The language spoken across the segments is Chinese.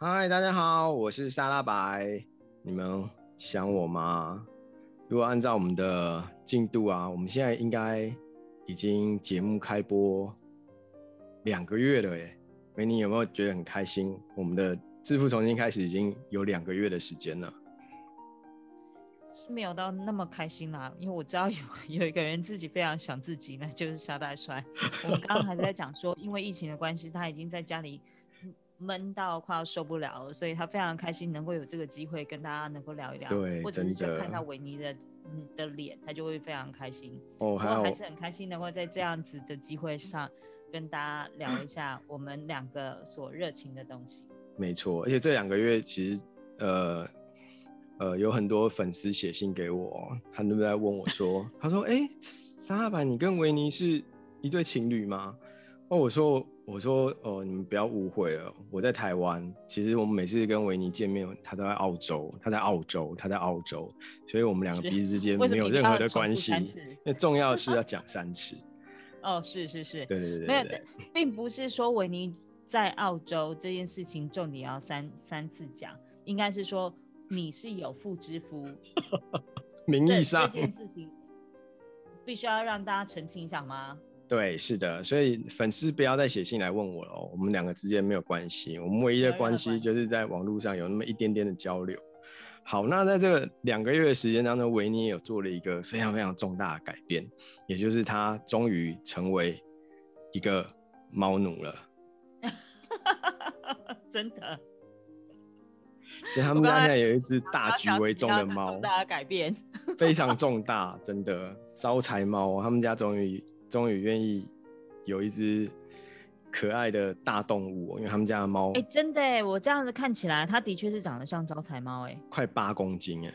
嗨，大家好，我是沙拉白。你们想我吗？如果按照我们的进度啊，我们现在应该已经节目开播两个月了耶。维尼有没有觉得很开心？我们的致富重新开始已经有两个月的时间了。是没有到那么开心啦，因为我知道有有一个人自己非常想自己，那就是沙大帅。我们刚刚还在讲说，因为疫情的关系，他已经在家里闷到快要受不了了，所以他非常开心能够有这个机会跟大家能够聊一聊，对，或者是就看到维尼的的脸，他就会非常开心。哦，还有，还是很开心能够在这样子的机会上跟大家聊一下我们两个所热情的东西。没错，而且这两个月其实呃。呃，有很多粉丝写信给我，他们都在问我说：“他说，哎、欸，沙大白，你跟维尼是一对情侣吗？”哦，我说，我说，哦，你们不要误会了，我在台湾。其实我们每次跟维尼见面，他都在澳洲，他在澳洲，他在澳洲，所以我们两个彼此之间 没有任何的关系。那重要的是要 讲三次。哦，是是是，对对对，对，没有，并不是说维尼在澳洲这件事情重点要三三次讲，应该是说。你是有妇之夫，名义上这件事情必须要让大家澄清一下吗？对，是的，所以粉丝不要再写信来问我了，我们两个之间没有关系，我们唯一的关系就是在网络上有那么一点点的交流。好，那在这个两个月的时间当中，维尼也有做了一个非常非常重大的改变，也就是他终于成为一个猫奴了。真的。所以他们家现在有一只大局为重的猫，重大的改变，非常重大，真的招财猫。他们家终于终于愿意有一只可爱的大动物，因为他们家的猫，哎、欸，真的哎，我这样子看起来，它的确是长得像招财猫，哎，快八公斤哎，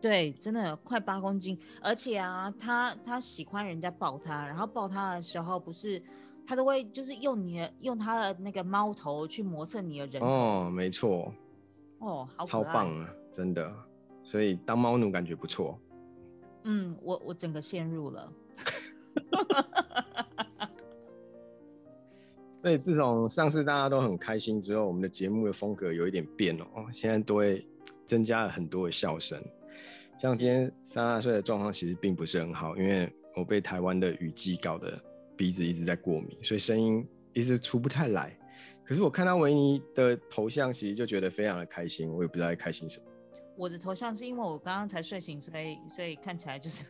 对，真的快八公斤，而且啊，它它喜欢人家抱它，然后抱它的时候，不是它都会就是用你的用它的那个猫头去磨蹭你的人哦，没错。哦，好超棒啊，真的，所以当猫奴感觉不错。嗯，我我整个陷入了。所以自从上次大家都很开心之后，我们的节目的风格有一点变哦，现在都会增加了很多的笑声。像今天三大岁的状况其实并不是很好，因为我被台湾的雨季搞得鼻子一直在过敏，所以声音一直出不太来。可是我看到维尼的头像，其实就觉得非常的开心。我也不知道在开心什么。我的头像是因为我刚刚才睡醒，所以所以看起来就是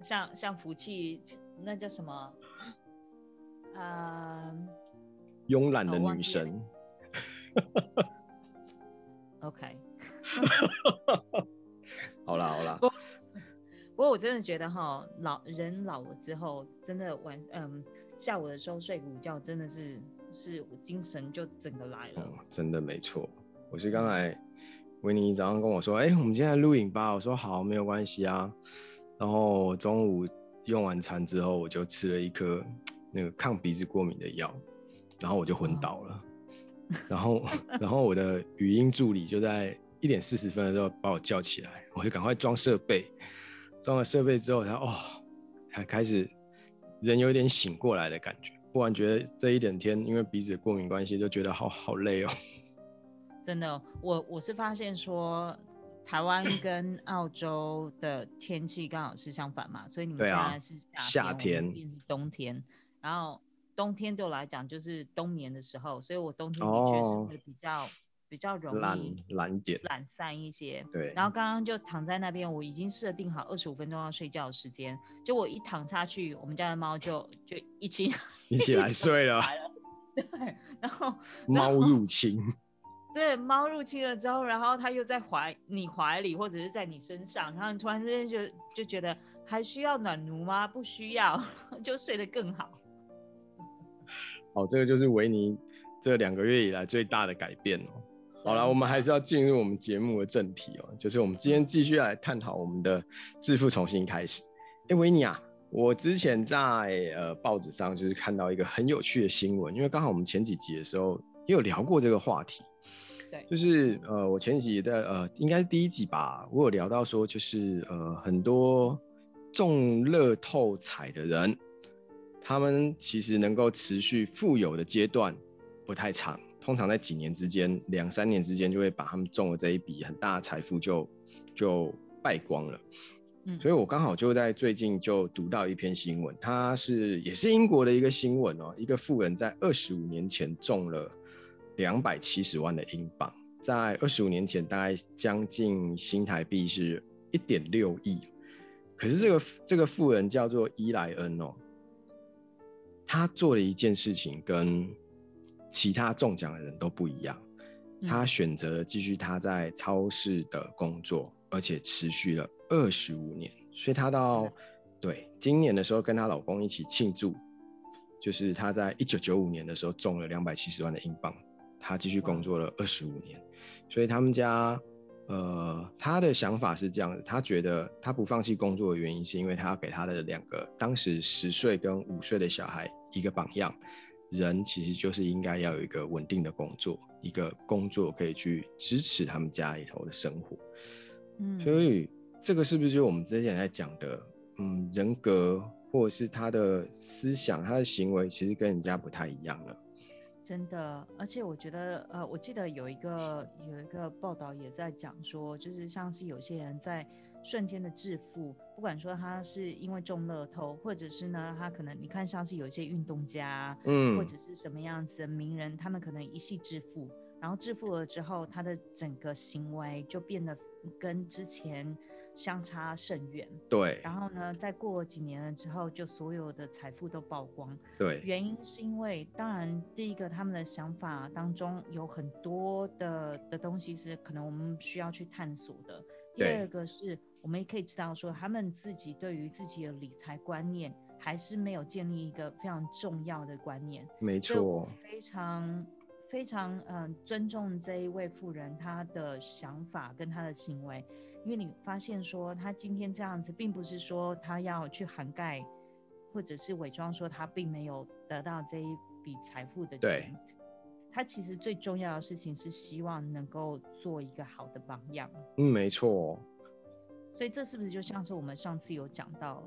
像像福气，那叫什么？嗯，慵懒的女神。哦、OK。好啦好啦。不，不过我真的觉得哈，老人老了之后，真的晚嗯下午的时候睡午觉，真的是。是我精神就整个来了，嗯、真的没错。我是刚才维尼早上跟我说，哎、欸，我们今天来录影吧。我说好，没有关系啊。然后中午用完餐之后，我就吃了一颗那个抗鼻子过敏的药，然后我就昏倒了。哦、然后，然后我的语音助理就在一点四十分的时候把我叫起来，我就赶快装设备。装了设备之后，他哦，才开始人有点醒过来的感觉。不然觉得这一整天，因为鼻子的过敏关系，就觉得好好累哦。真的，我我是发现说，台湾跟澳洲的天气刚好是相反嘛，所以你们现在是夏天，夏天是冬天，然后冬天对我来讲就是冬眠的时候，所以我冬天的确是会比较。哦比较容易懒点、懒散一些。对。然后刚刚就躺在那边，我已经设定好二十五分钟要睡觉的时间。就我一躺下去，我们家的猫就就一起一起来 睡了。对。然后猫入侵。对，猫入侵了之后，然后它又在怀你怀里，或者是在你身上，然后你突然之间就就觉得还需要暖炉吗？不需要，就睡得更好。好，这个就是维尼这两个月以来最大的改变哦。好了，我们还是要进入我们节目的正题哦，就是我们今天继续来探讨我们的致富重新开始。哎、欸，维尼啊，我之前在呃报纸上就是看到一个很有趣的新闻，因为刚好我们前几集的时候也有聊过这个话题。对，就是呃我前几集的呃应该是第一集吧，我有聊到说就是呃很多中乐透彩的人，他们其实能够持续富有的阶段不太长。通常在几年之间，两三年之间就会把他们中了这一笔很大的财富就就败光了。嗯，所以我刚好就在最近就读到一篇新闻，它是也是英国的一个新闻哦，一个富人在二十五年前中了两百七十万的英镑，在二十五年前大概将近新台币是一点六亿。可是这个这个富人叫做伊莱恩哦，他做了一件事情跟其他中奖的人都不一样，他选择了继续他在超市的工作，而且持续了二十五年。所以他到对今年的时候跟她老公一起庆祝，就是他在一九九五年的时候中了两百七十万的英镑，他继续工作了二十五年。所以他们家呃，他的想法是这样子，他觉得他不放弃工作的原因是因为他要给他的两个当时十岁跟五岁的小孩一个榜样。人其实就是应该要有一个稳定的工作，一个工作可以去支持他们家里头的生活。嗯，所以这个是不是就是我们之前在讲的，嗯，人格或者是他的思想、他的行为，其实跟人家不太一样了。真的，而且我觉得，呃，我记得有一个有一个报道也在讲说，就是像是有些人在。瞬间的致富，不管说他是因为中乐透，或者是呢，他可能你看像是有一些运动家，嗯，或者是什么样子的名人，他们可能一夕致富，然后致富了之后，他的整个行为就变得跟之前相差甚远。对。然后呢，再过几年了之后，就所有的财富都曝光。对。原因是因为，当然第一个他们的想法当中有很多的的东西是可能我们需要去探索的。第二个是。我们也可以知道说，他们自己对于自己的理财观念还是没有建立一个非常重要的观念。没错，非常非常嗯、呃、尊重这一位富人他的想法跟他的行为，因为你发现说他今天这样子，并不是说他要去涵盖或者是伪装说他并没有得到这一笔财富的钱。对，他其实最重要的事情是希望能够做一个好的榜样。嗯，没错。所以这是不是就像是我们上次有讲到，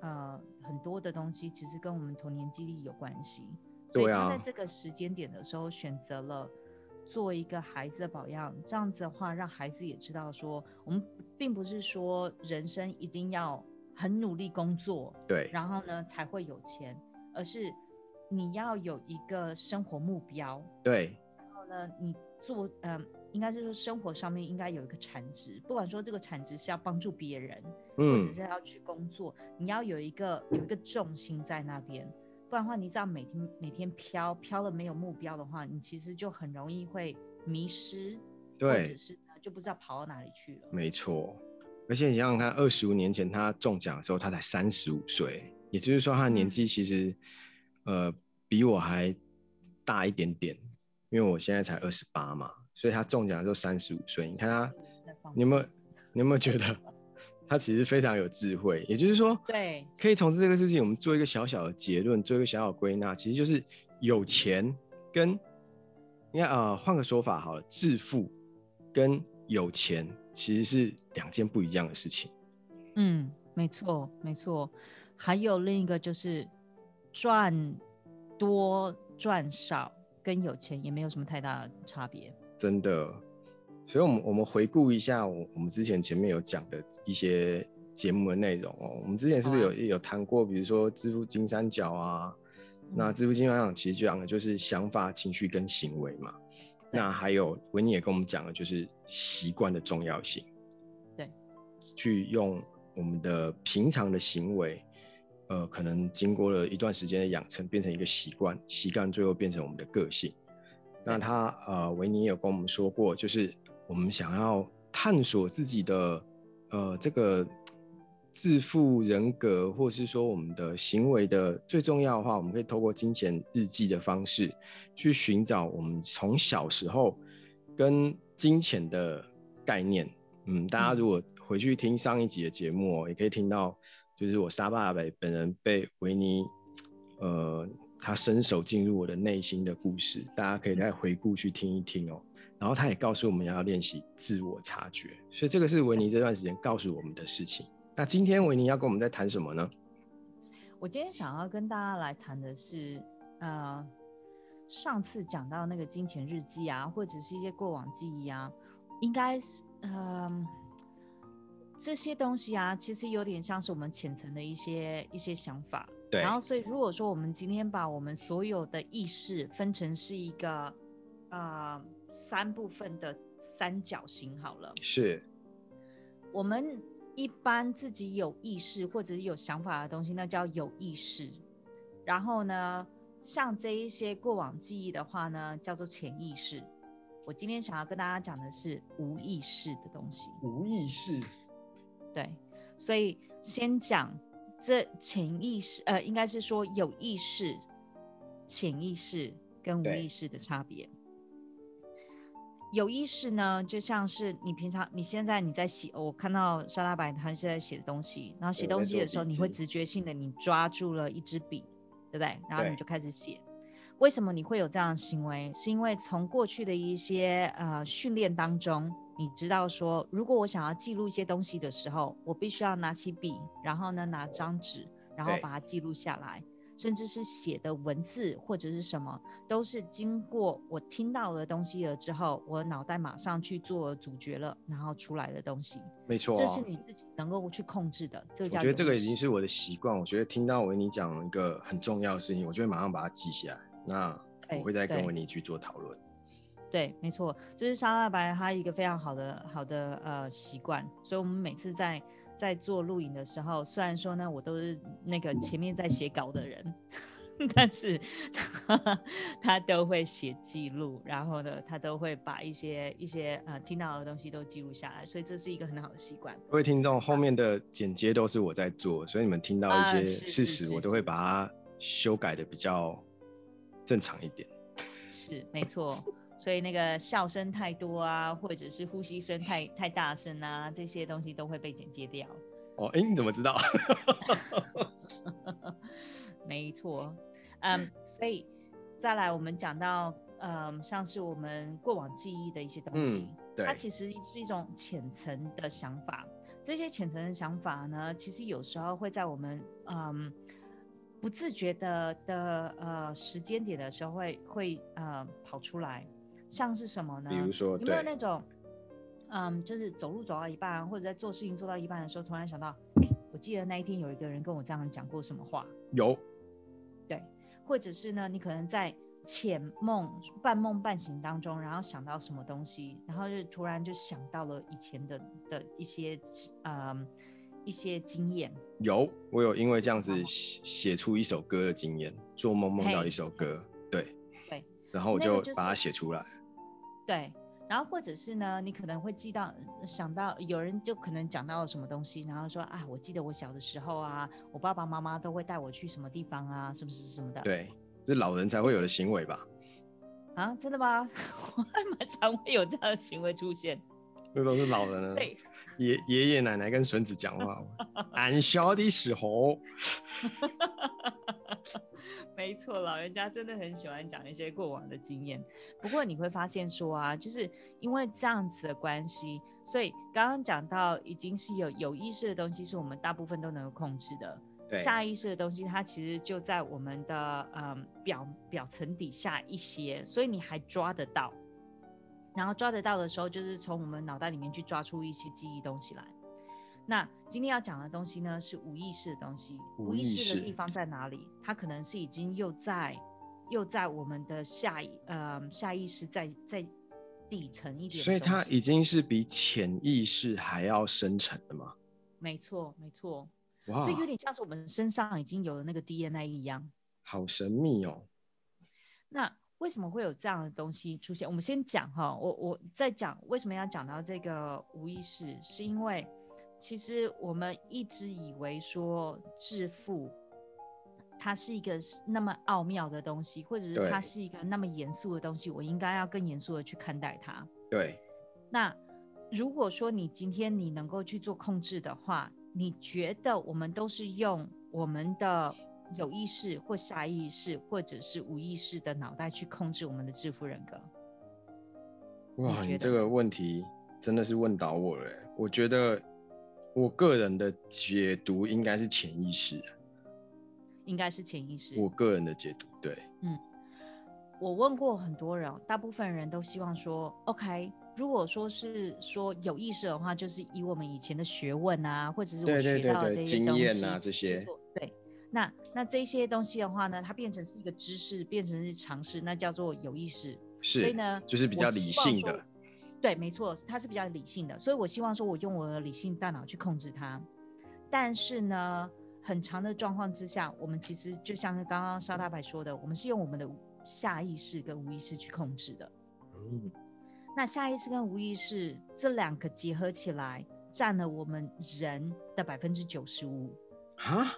呃，很多的东西其实跟我们童年记忆有关系。对啊。所以他在这个时间点的时候选择了做一个孩子的榜样，这样子的话，让孩子也知道说，我们并不是说人生一定要很努力工作，对，然后呢才会有钱，而是你要有一个生活目标，对，然后呢你做，嗯、呃。应该是说生活上面应该有一个产值，不管说这个产值是要帮助别人，嗯，或者是要去工作，你要有一个有一个重心在那边，不然的话，你这样每天每天飘飘了没有目标的话，你其实就很容易会迷失，对，或者是呢就不知道跑到哪里去了。没错，而且你想想看，二十五年前他中奖的时候，他才三十五岁，也就是说他的年纪其实、嗯，呃，比我还大一点点，因为我现在才二十八嘛。所以他中奖的时候三十五岁，你看他，你有没有，你有没有觉得他其实非常有智慧？也就是说，对，可以从这个事情我们做一个小小的结论，做一个小小归纳，其实就是有钱跟，应该啊，换个说法好了，致富跟有钱其实是两件不一样的事情。嗯，没错，没错。还有另一个就是赚多赚少跟有钱也没有什么太大的差别。真的，所以，我们我们回顾一下我我们之前前面有讲的一些节目的内容哦。我们之前是不是有有谈过，比如说致富金三角啊？那致富金三角其实讲的就是想法、情绪跟行为嘛。那还有维尼也跟我们讲了就是习惯的重要性。对，去用我们的平常的行为，呃，可能经过了一段时间的养成，变成一个习惯，习惯最后变成我们的个性。那他呃，维尼有跟我们说过，就是我们想要探索自己的呃这个自负人格，或是说我们的行为的最重要的话，我们可以透过金钱日记的方式去寻找我们从小时候跟金钱的概念。嗯，大家如果回去听上一集的节目哦，也可以听到，就是我沙爸北本人被维尼呃。他伸手进入我的内心的故事，大家可以再回顾去听一听哦。然后他也告诉我们要练习自我察觉，所以这个是维尼这段时间告诉我们的事情。那今天维尼要跟我们在谈什么呢？我今天想要跟大家来谈的是，呃，上次讲到那个金钱日记啊，或者是一些过往记忆啊，应该是嗯、呃、这些东西啊，其实有点像是我们浅层的一些一些想法。对。然后，所以如果说我们今天把我们所有的意识分成是一个呃三部分的三角形，好了，是我们一般自己有意识或者是有想法的东西，那叫有意识。然后呢，像这一些过往记忆的话呢，叫做潜意识。我今天想要跟大家讲的是无意识的东西。无意识。对，所以先讲这潜意识，呃，应该是说有意识、潜意识跟无意识的差别。有意识呢，就像是你平常你现在你在写，我看到沙拉白他现在写东西，然后写东西的时候，你会直觉性的你抓住了一支笔。对不对？然后你就开始写。为什么你会有这样的行为？是因为从过去的一些呃训练当中，你知道说，如果我想要记录一些东西的时候，我必须要拿起笔，然后呢拿张纸，然后把它记录下来。甚至是写的文字或者是什么，都是经过我听到的东西了之后，我脑袋马上去做主角了，然后出来的东西。没错、啊，这是你自己能够去控制的。这个叫，我觉得这个已经是我的习惯。我觉得听到维尼讲一个很重要的事情，我就会马上把它记下来。那我会再跟维尼去做讨论。对，没错，这是沙拉白他一个非常好的好的呃习惯。所以我们每次在。在做录影的时候，虽然说呢，我都是那个前面在写稿的人，但是他，他都会写记录，然后呢，他都会把一些一些呃听到的东西都记录下来，所以这是一个很好的习惯。各位听众，后面的剪接都是我在做，所以你们听到一些事实，我都会把它修改的比较正常一点。是，没错。所以那个笑声太多啊，或者是呼吸声太太大声啊，这些东西都会被剪接掉。哦，哎，你怎么知道？没错，嗯，所以再来我们讲到，嗯，像是我们过往记忆的一些东西，嗯，对，它其实是一种浅层的想法。这些浅层的想法呢，其实有时候会在我们嗯不自觉的的呃时间点的时候会会呃跑出来。像是什么呢？比如说，有没有那种，嗯，就是走路走到一半，或者在做事情做到一半的时候，突然想到，哎，我记得那一天有一个人跟我这样讲过什么话？有，对，或者是呢，你可能在浅梦、半梦半醒当中，然后想到什么东西，然后就突然就想到了以前的的一些，嗯，一些经验。有，我有因为这样子写出一首歌的经验，做梦梦到一首歌，对，对，然后我就把它写出来。对，然后或者是呢，你可能会记到想到有人就可能讲到什么东西，然后说啊，我记得我小的时候啊，我爸爸妈妈都会带我去什么地方啊，是不是什么的？对，这老人才会有的行为吧？啊，真的吗？我还蛮常会有这样的行为出现。那都是老人了，爷爷爷奶奶跟孙子讲话，俺小的时候。没错，老人家真的很喜欢讲一些过往的经验。不过你会发现说啊，就是因为这样子的关系，所以刚刚讲到已经是有有意识的东西，是我们大部分都能够控制的。下意识的东西，它其实就在我们的嗯表表层底下一些，所以你还抓得到。然后抓得到的时候，就是从我们脑袋里面去抓出一些记忆东西来。那今天要讲的东西呢，是无意识的东西。无意识的地方在哪里？它可能是已经又在又在我们的下意呃下意识在在底层一点。所以它已经是比潜意识还要深层的吗？没错，没错。哇！所以有点像是我们身上已经有了那个 DNA 一样。好神秘哦。那为什么会有这样的东西出现？我们先讲哈，我我在讲为什么要讲到这个无意识，是因为。其实我们一直以为说致富，它是一个那么奥妙的东西，或者是它是一个那么严肃的东西，我应该要更严肃的去看待它。对。那如果说你今天你能够去做控制的话，你觉得我们都是用我们的有意识或下意识，或者是无意识的脑袋去控制我们的致富人格？哇，你，你这个问题真的是问倒我了。我觉得。我个人的解读应该是潜意识，应该是潜意识。我个人的解读，对，嗯，我问过很多人，大部分人都希望说，OK，如果说是说有意识的话，就是以我们以前的学问啊，或者是我学到的这些东西，经验啊这些，对，那那这些东西的话呢，它变成是一个知识，变成是尝试，那叫做有意识。是，所以呢，就是比较理性的。对，没错，它是比较理性的。所以我希望说，我用我的理性大脑去控制它。但是呢，很长的状况之下，我们其实就像刚刚沙大白说的，我们是用我们的下意识跟无意识去控制的。嗯，那下意识跟无意识这两个结合起来，占了我们人的百分之九十五。啊？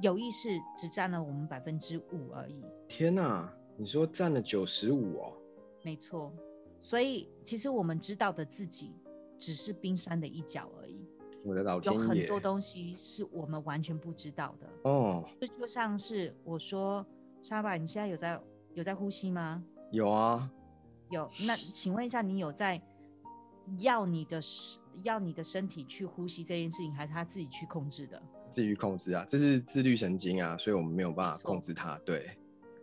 有意识只占了我们百分之五而已。天哪！你说占了九十五哦？没错。所以其实我们知道的自己，只是冰山的一角而已。我的老天爷，有很多东西是我们完全不知道的哦。就就像是我说，沙巴，你现在有在有在呼吸吗？有啊，有。那请问一下，你有在要你的要你的身体去呼吸这件事情，还是他自己去控制的？自己去控制啊，这是自律神经啊，所以我们没有办法控制它。对，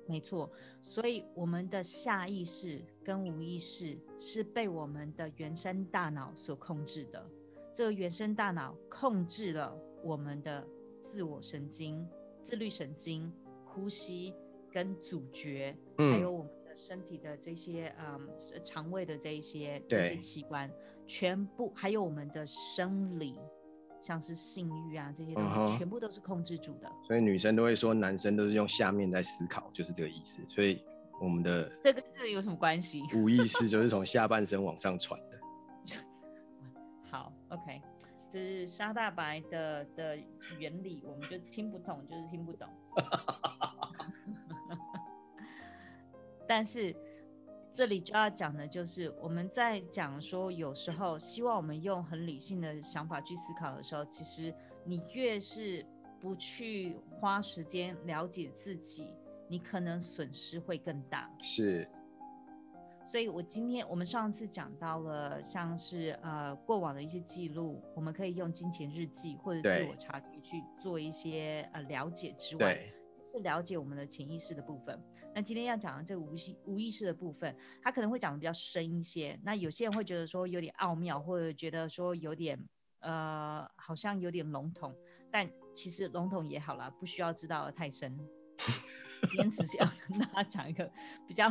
没错。所以我们的下意识跟无意识是被我们的原生大脑所控制的。这个原生大脑控制了我们的自我神经、自律神经、呼吸跟咀嚼，嗯、还有我们的身体的这些嗯肠胃的这一些这些器官，全部还有我们的生理，像是性欲啊这些东西，嗯、全部都是控制住的。所以女生都会说，男生都是用下面在思考，就是这个意思。所以我们的这跟这个有什么关系？无意识 就是从下半身往上传的。好，OK，这是沙大白的的原理，我们就听不懂，就是听不懂。但是这里就要讲的就是，我们在讲说，有时候希望我们用很理性的想法去思考的时候，其实你越是不去花时间了解自己，你可能损失会更大。是。所以，我今天我们上次讲到了，像是呃过往的一些记录，我们可以用金钱日记或者自我察觉去做一些呃了解之外，是了解我们的潜意识的部分。那今天要讲的这个无意无意识的部分，它可能会讲的比较深一些。那有些人会觉得说有点奥妙，或者觉得说有点呃好像有点笼统，但其实笼统也好啦，不需要知道的太深。今天只是要跟大家讲一个比较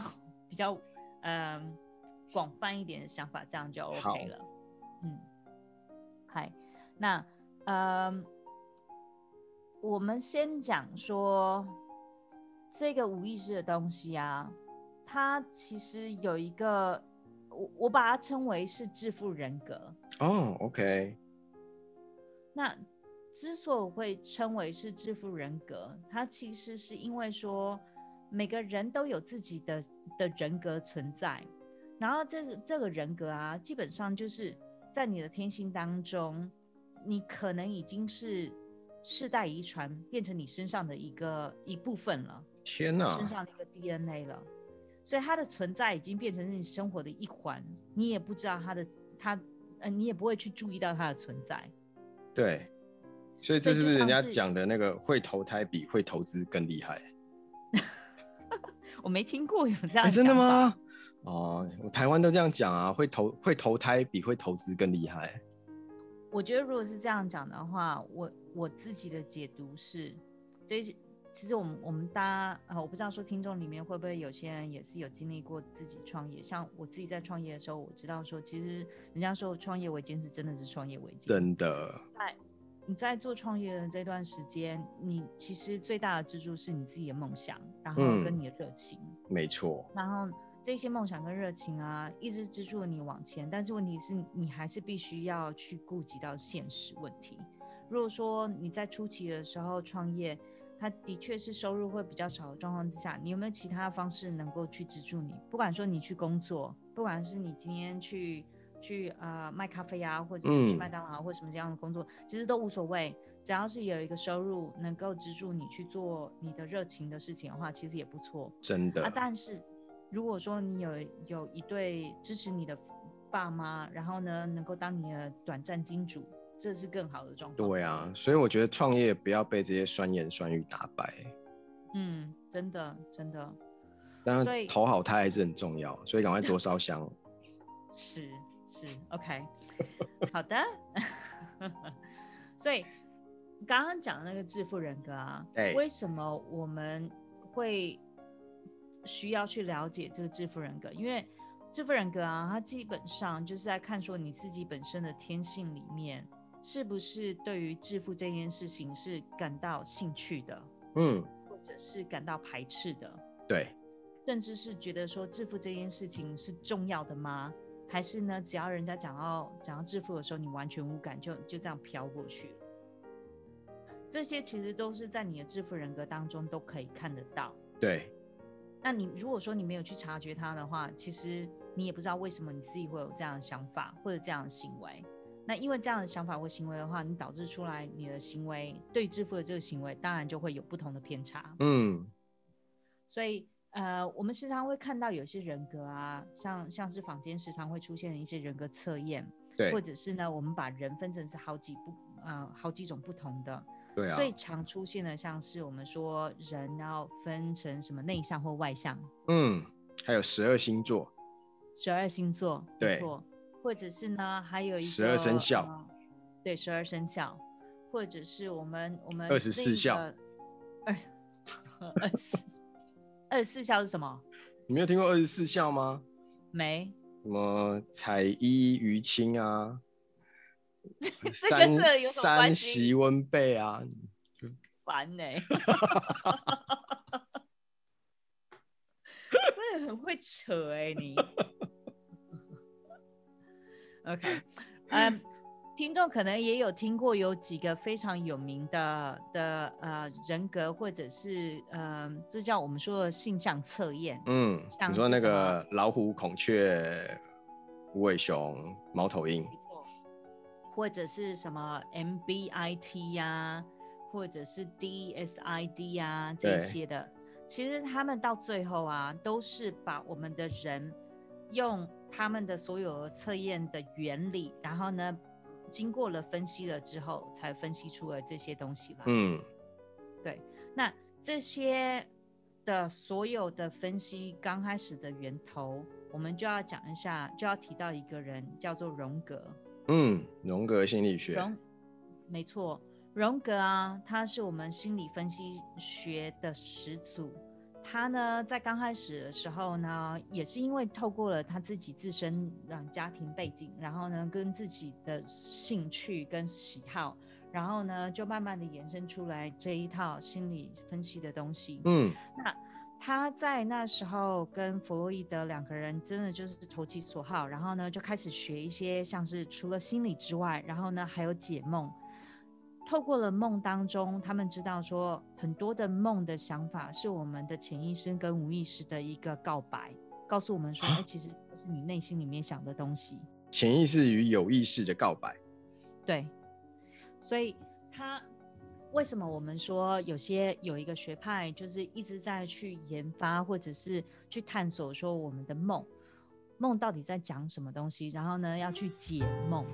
比较。嗯，广泛一点的想法，这样就 OK 了。嗯，嗨，那嗯，我们先讲说这个无意识的东西啊，它其实有一个，我我把它称为是致富人格。哦，OK。那之所以会称为是致富人格，它其实是因为说。每个人都有自己的的人格存在，然后这个这个人格啊，基本上就是在你的天性当中，你可能已经是世代遗传变成你身上的一个一部分了。天哪，身上的一个 DNA 了，所以它的存在已经变成你生活的一环，你也不知道它的它呃，你也不会去注意到它的存在。对，所以这是不是人家讲的那个会投胎比会投资更厉害？我没听过有这样、欸、真的吗？哦，我台湾都这样讲啊，会投会投胎比会投资更厉害。我觉得如果是这样讲的话，我我自己的解读是，这些其实我们我们大家啊，我不知道说听众里面会不会有些人也是有经历过自己创业，像我自己在创业的时候，我知道说其实人家说创业维艰是真的是创业维艰，真的。在你在做创业的这段时间，你其实最大的支柱是你自己的梦想，然后跟你的热情。嗯，没错。然后这些梦想跟热情啊，一直支助你往前。但是问题是你还是必须要去顾及到现实问题。如果说你在初期的时候创业，它的确是收入会比较少的状况之下，你有没有其他方式能够去资助你？不管说你去工作，不管是你今天去。去呃卖咖啡啊，或者去麦当劳或什么这样的工作，嗯、其实都无所谓，只要是有一个收入能够资助你去做你的热情的事情的话，其实也不错。真的。啊，但是如果说你有有一对支持你的爸妈，然后呢能够当你的短暂金主，这是更好的状况。对啊，所以我觉得创业不要被这些酸言酸语打败。嗯，真的真的。当然投好胎还是很重要，所以赶快多烧香。是是，OK，好的。所以刚刚讲的那个致富人格啊，对，为什么我们会需要去了解这个致富人格？因为致富人格啊，它基本上就是在看说你自己本身的天性里面，是不是对于致富这件事情是感到兴趣的，嗯，或者是感到排斥的，对，甚至是觉得说致富这件事情是重要的吗？还是呢？只要人家讲到讲到致富的时候，你完全无感，就就这样飘过去了。这些其实都是在你的致富人格当中都可以看得到。对。那你如果说你没有去察觉它的话，其实你也不知道为什么你自己会有这样的想法或者这样的行为。那因为这样的想法或行为的话，你导致出来你的行为对致富的这个行为，当然就会有不同的偏差。嗯。所以。呃，我们时常会看到有些人格啊，像像是坊间时常会出现的一些人格测验，对，或者是呢，我们把人分成是好几不呃好几种不同的，对啊，最常出现的像是我们说人要分成什么内向或外向，嗯，还有十二星座，十二星座，没错，或者是呢，还有一个十二生肖，呃，对，十二生肖，或者是我们我们二十四孝，二二十。二十四孝是什么？你没有听过二十四孝吗？没。什么彩衣娱亲啊？这跟这有什么关系？三席温贝啊？烦呢、欸。真的很会扯哎、欸，你。OK，嗯、um,。听众可能也有听过有几个非常有名的的呃人格，或者是呃，这叫我们说的性向测验。嗯，像你说那个老虎、孔雀、无尾熊、猫头鹰，或者是什么 MBIT 呀、啊，或者是 DSID 呀、啊、这些的，其实他们到最后啊，都是把我们的人用他们的所有测验的原理，然后呢。经过了分析了之后，才分析出了这些东西来。嗯，对。那这些的所有的分析刚开始的源头，我们就要讲一下，就要提到一个人，叫做荣格。嗯，荣格心理学。荣，没错，荣格啊，他是我们心理分析学的始祖。他呢，在刚开始的时候呢，也是因为透过了他自己自身的家庭背景，然后呢，跟自己的兴趣跟喜好，然后呢，就慢慢的延伸出来这一套心理分析的东西。嗯，那他在那时候跟弗洛伊德两个人真的就是投其所好，然后呢，就开始学一些像是除了心理之外，然后呢，还有解梦。透过了梦当中，他们知道说很多的梦的想法是我们的潜意识跟无意识的一个告白，告诉我们说，哎、欸，其实这是你内心里面想的东西。潜意识与有意识的告白。对，所以他为什么我们说有些有一个学派就是一直在去研发或者是去探索说我们的梦，梦到底在讲什么东西，然后呢要去解梦。